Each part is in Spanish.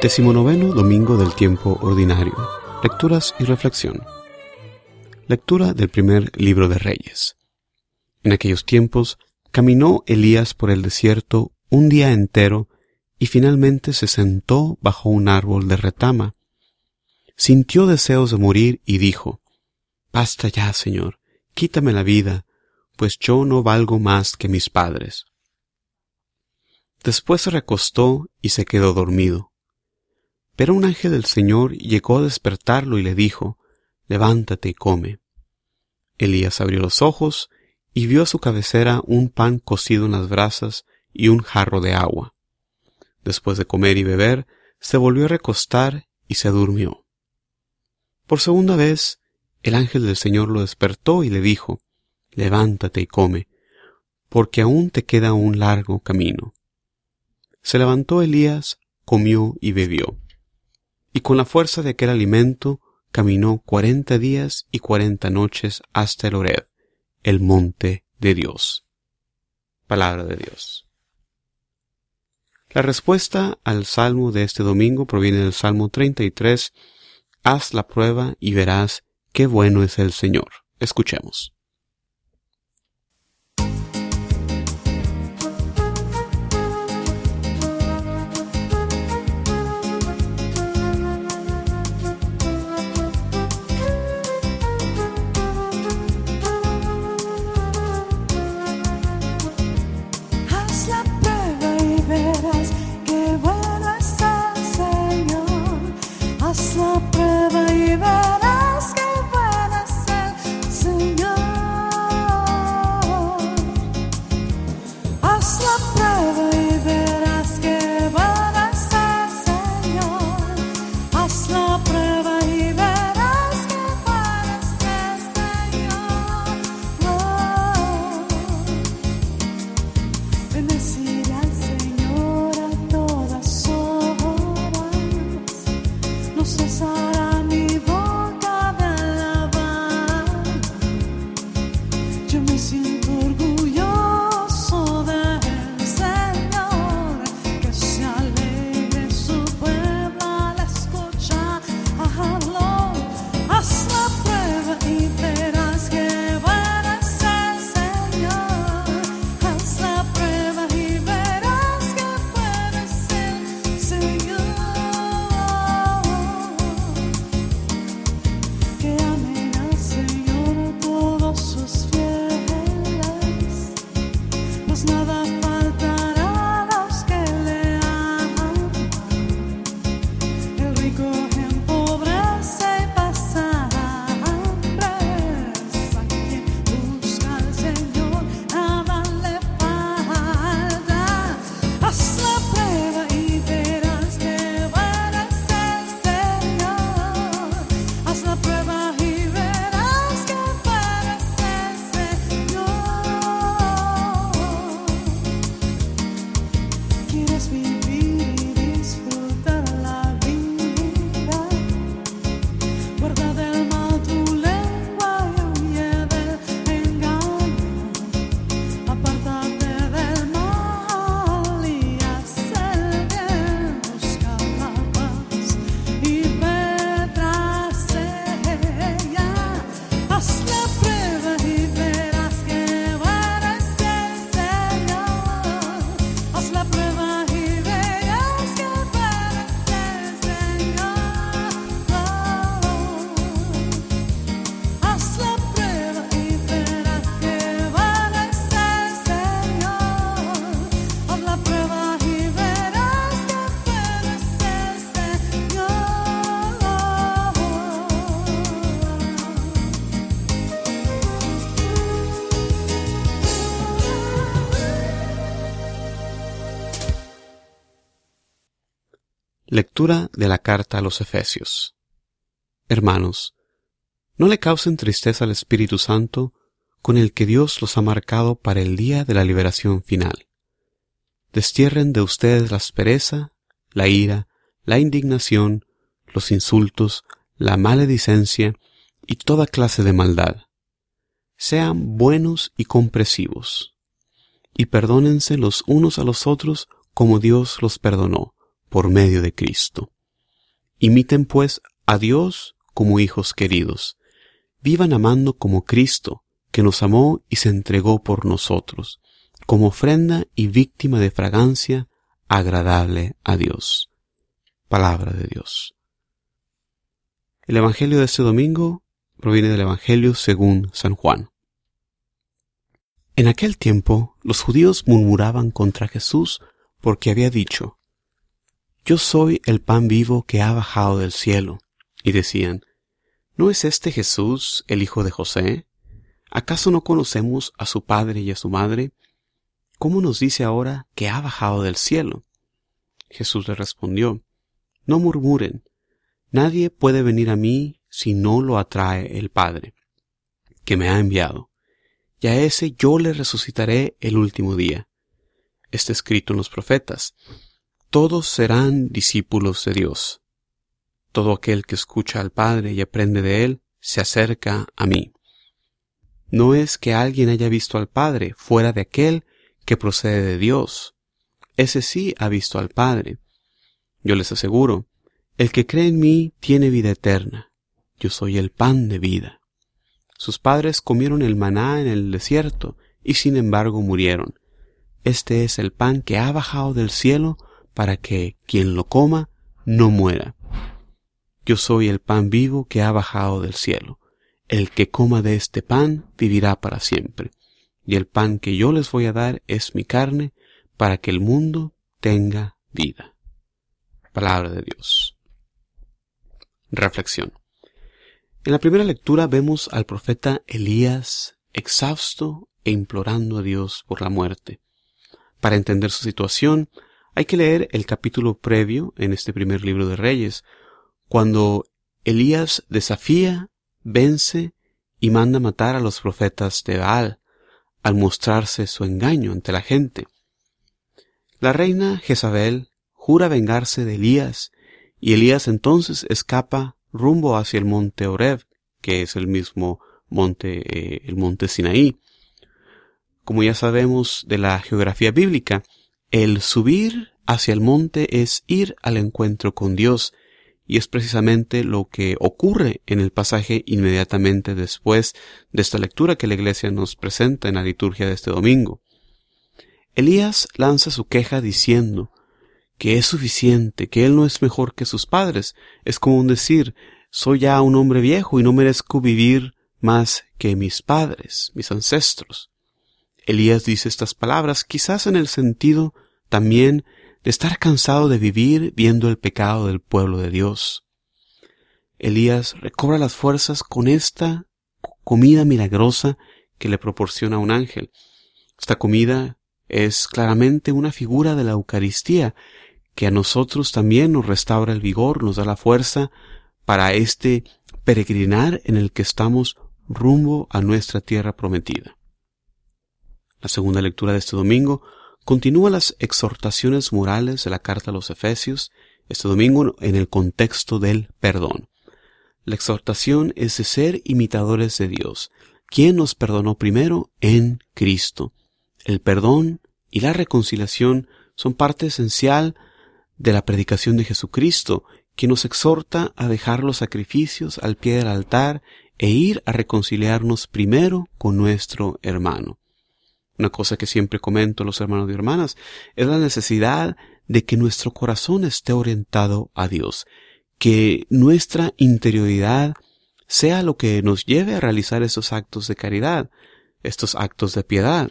Decimonoveno Domingo del Tiempo Ordinario. Lecturas y Reflexión. Lectura del primer libro de Reyes. En aquellos tiempos caminó Elías por el desierto un día entero y finalmente se sentó bajo un árbol de retama. Sintió deseos de morir y dijo, Basta ya, Señor, quítame la vida, pues yo no valgo más que mis padres. Después se recostó y se quedó dormido. Pero un ángel del Señor llegó a despertarlo y le dijo, Levántate y come. Elías abrió los ojos y vio a su cabecera un pan cocido en las brasas y un jarro de agua. Después de comer y beber, se volvió a recostar y se durmió. Por segunda vez, el ángel del Señor lo despertó y le dijo, Levántate y come, porque aún te queda un largo camino. Se levantó Elías, comió y bebió, y con la fuerza de aquel alimento caminó cuarenta días y cuarenta noches hasta el Oreb, el monte de Dios. Palabra de Dios. La respuesta al salmo de este domingo proviene del Salmo 33. Haz la prueba y verás qué bueno es el Señor. Escuchemos. Lectura de la carta a los Efesios. Hermanos, no le causen tristeza al Espíritu Santo con el que Dios los ha marcado para el día de la liberación final. Destierren de ustedes la aspereza, la ira, la indignación, los insultos, la maledicencia y toda clase de maldad. Sean buenos y compresivos, y perdónense los unos a los otros como Dios los perdonó por medio de Cristo. Imiten pues a Dios como hijos queridos. Vivan amando como Cristo, que nos amó y se entregó por nosotros, como ofrenda y víctima de fragancia agradable a Dios. Palabra de Dios. El Evangelio de este domingo proviene del Evangelio según San Juan. En aquel tiempo los judíos murmuraban contra Jesús porque había dicho, Yo soy el pan vivo que ha bajado del cielo. Y decían, ¿no es este Jesús el hijo de José? ¿Acaso no conocemos a su padre y a su madre? ¿Cómo nos dice ahora que ha bajado del cielo? Jesús le respondió, No murmuren, nadie puede venir a mí si no lo atrae el Padre, que me ha enviado, y a ese yo le resucitaré el último día. Está escrito en los profetas, todos serán discípulos de Dios. Todo aquel que escucha al Padre y aprende de él, se acerca a mí. No es que alguien haya visto al Padre fuera de aquel que procede de Dios. Ese sí ha visto al Padre. Yo les aseguro, el que cree en mí tiene vida eterna. Yo soy el pan de vida. Sus padres comieron el maná en el desierto y sin embargo murieron. Este es el pan que ha bajado del cielo para que quien lo coma no muera. Yo soy el pan vivo que ha bajado del cielo. El que coma de este pan vivirá para siempre. Y el pan que yo les voy a dar es mi carne para que el mundo tenga vida. Palabra de Dios. Reflexión. En la primera lectura vemos al profeta Elías exhausto e implorando a Dios por la muerte. Para entender su situación, hay que leer el capítulo previo en este primer libro de Reyes, cuando Elías desafía vence y manda matar a los profetas de Baal, al mostrarse su engaño ante la gente. La reina Jezabel jura vengarse de Elías, y Elías entonces escapa rumbo hacia el monte Oreb, que es el mismo monte, eh, el monte Sinaí. Como ya sabemos de la geografía bíblica, el subir hacia el monte es ir al encuentro con Dios, y es precisamente lo que ocurre en el pasaje inmediatamente después de esta lectura que la Iglesia nos presenta en la liturgia de este domingo. Elías lanza su queja diciendo que es suficiente, que él no es mejor que sus padres. Es como un decir, soy ya un hombre viejo y no merezco vivir más que mis padres, mis ancestros. Elías dice estas palabras quizás en el sentido también de estar cansado de vivir viendo el pecado del pueblo de Dios. Elías recobra las fuerzas con esta comida milagrosa que le proporciona un ángel. Esta comida es claramente una figura de la Eucaristía, que a nosotros también nos restaura el vigor, nos da la fuerza para este peregrinar en el que estamos rumbo a nuestra tierra prometida. La segunda lectura de este domingo Continúa las exhortaciones morales de la carta a los Efesios, este domingo en el contexto del perdón. La exhortación es de ser imitadores de Dios, quien nos perdonó primero en Cristo. El perdón y la reconciliación son parte esencial de la predicación de Jesucristo, que nos exhorta a dejar los sacrificios al pie del altar e ir a reconciliarnos primero con nuestro hermano. Una cosa que siempre comento los hermanos y hermanas es la necesidad de que nuestro corazón esté orientado a Dios, que nuestra interioridad sea lo que nos lleve a realizar estos actos de caridad, estos actos de piedad.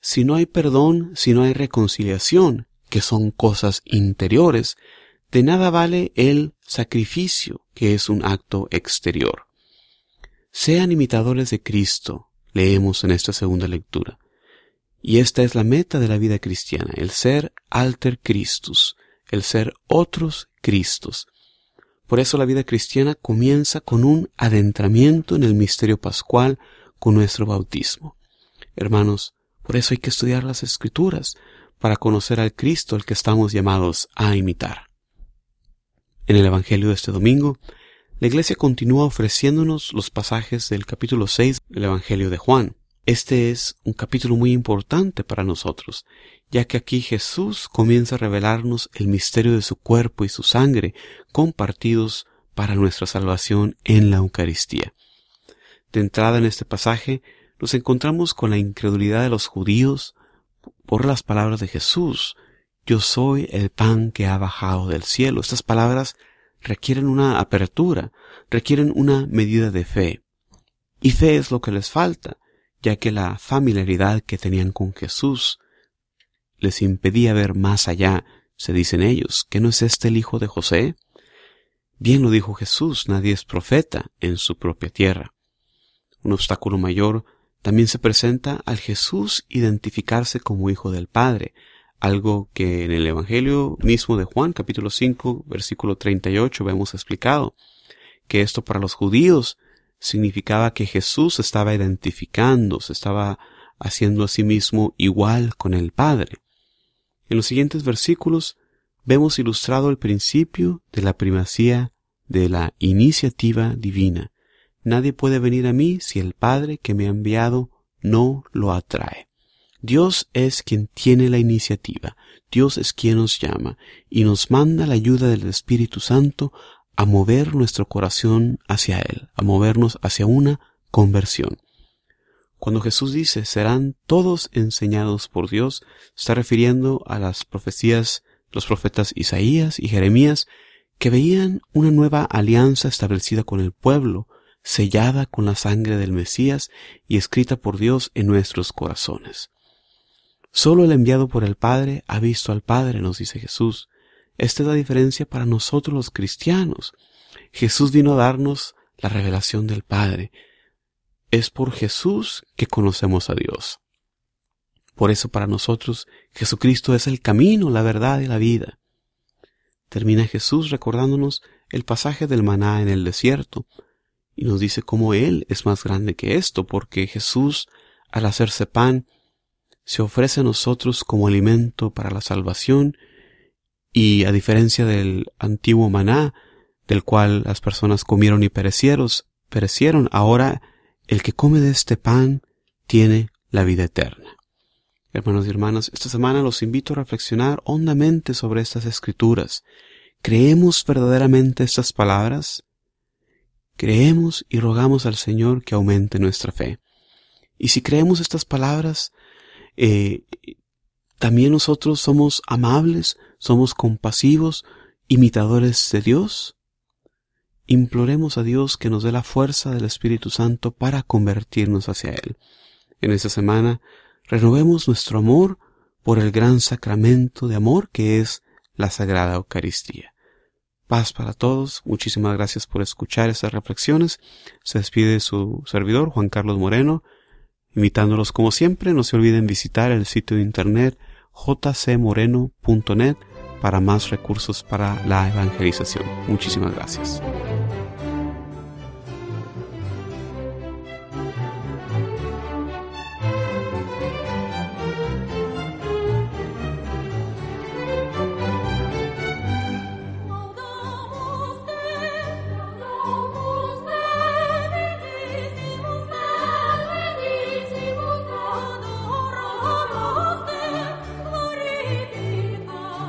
Si no hay perdón, si no hay reconciliación, que son cosas interiores, de nada vale el sacrificio, que es un acto exterior. Sean imitadores de Cristo, leemos en esta segunda lectura. Y esta es la meta de la vida cristiana, el ser alter Christus, el ser otros Cristos. Por eso la vida cristiana comienza con un adentramiento en el misterio pascual con nuestro bautismo. Hermanos, por eso hay que estudiar las escrituras para conocer al Cristo al que estamos llamados a imitar. En el Evangelio de este domingo, la Iglesia continúa ofreciéndonos los pasajes del capítulo 6 del Evangelio de Juan. Este es un capítulo muy importante para nosotros, ya que aquí Jesús comienza a revelarnos el misterio de su cuerpo y su sangre compartidos para nuestra salvación en la Eucaristía. De entrada en este pasaje nos encontramos con la incredulidad de los judíos por las palabras de Jesús. Yo soy el pan que ha bajado del cielo. Estas palabras requieren una apertura, requieren una medida de fe. Y fe es lo que les falta, ya que la familiaridad que tenían con Jesús les impedía ver más allá, se dicen ellos, ¿que no es este el hijo de José? Bien lo dijo Jesús, nadie es profeta en su propia tierra. Un obstáculo mayor también se presenta al Jesús identificarse como hijo del Padre, algo que en el Evangelio mismo de Juan capítulo 5 versículo 38 vemos explicado, que esto para los judíos significaba que Jesús estaba identificando, se estaba haciendo a sí mismo igual con el Padre. En los siguientes versículos vemos ilustrado el principio de la primacía de la iniciativa divina. Nadie puede venir a mí si el Padre que me ha enviado no lo atrae. Dios es quien tiene la iniciativa, Dios es quien nos llama y nos manda la ayuda del Espíritu Santo a mover nuestro corazón hacia Él, a movernos hacia una conversión. Cuando Jesús dice serán todos enseñados por Dios, está refiriendo a las profecías, los profetas Isaías y Jeremías, que veían una nueva alianza establecida con el pueblo, sellada con la sangre del Mesías y escrita por Dios en nuestros corazones. Solo el enviado por el Padre ha visto al Padre, nos dice Jesús. Esta es la diferencia para nosotros los cristianos. Jesús vino a darnos la revelación del Padre. Es por Jesús que conocemos a Dios. Por eso para nosotros Jesucristo es el camino, la verdad y la vida. Termina Jesús recordándonos el pasaje del maná en el desierto y nos dice cómo Él es más grande que esto, porque Jesús, al hacerse pan, se ofrece a nosotros como alimento para la salvación y a diferencia del antiguo maná, del cual las personas comieron y perecieron, perecieron, ahora el que come de este pan tiene la vida eterna. Hermanos y hermanas, esta semana los invito a reflexionar hondamente sobre estas escrituras. ¿Creemos verdaderamente estas palabras? Creemos y rogamos al Señor que aumente nuestra fe. Y si creemos estas palabras, eh, también nosotros somos amables, somos compasivos, imitadores de Dios. Imploremos a Dios que nos dé la fuerza del Espíritu Santo para convertirnos hacia Él. En esta semana renovemos nuestro amor por el gran sacramento de amor que es la Sagrada Eucaristía. Paz para todos, muchísimas gracias por escuchar estas reflexiones. Se despide su servidor Juan Carlos Moreno, invitándolos como siempre, no se olviden visitar el sitio de internet jcmoreno.net para más recursos para la evangelización. Muchísimas gracias.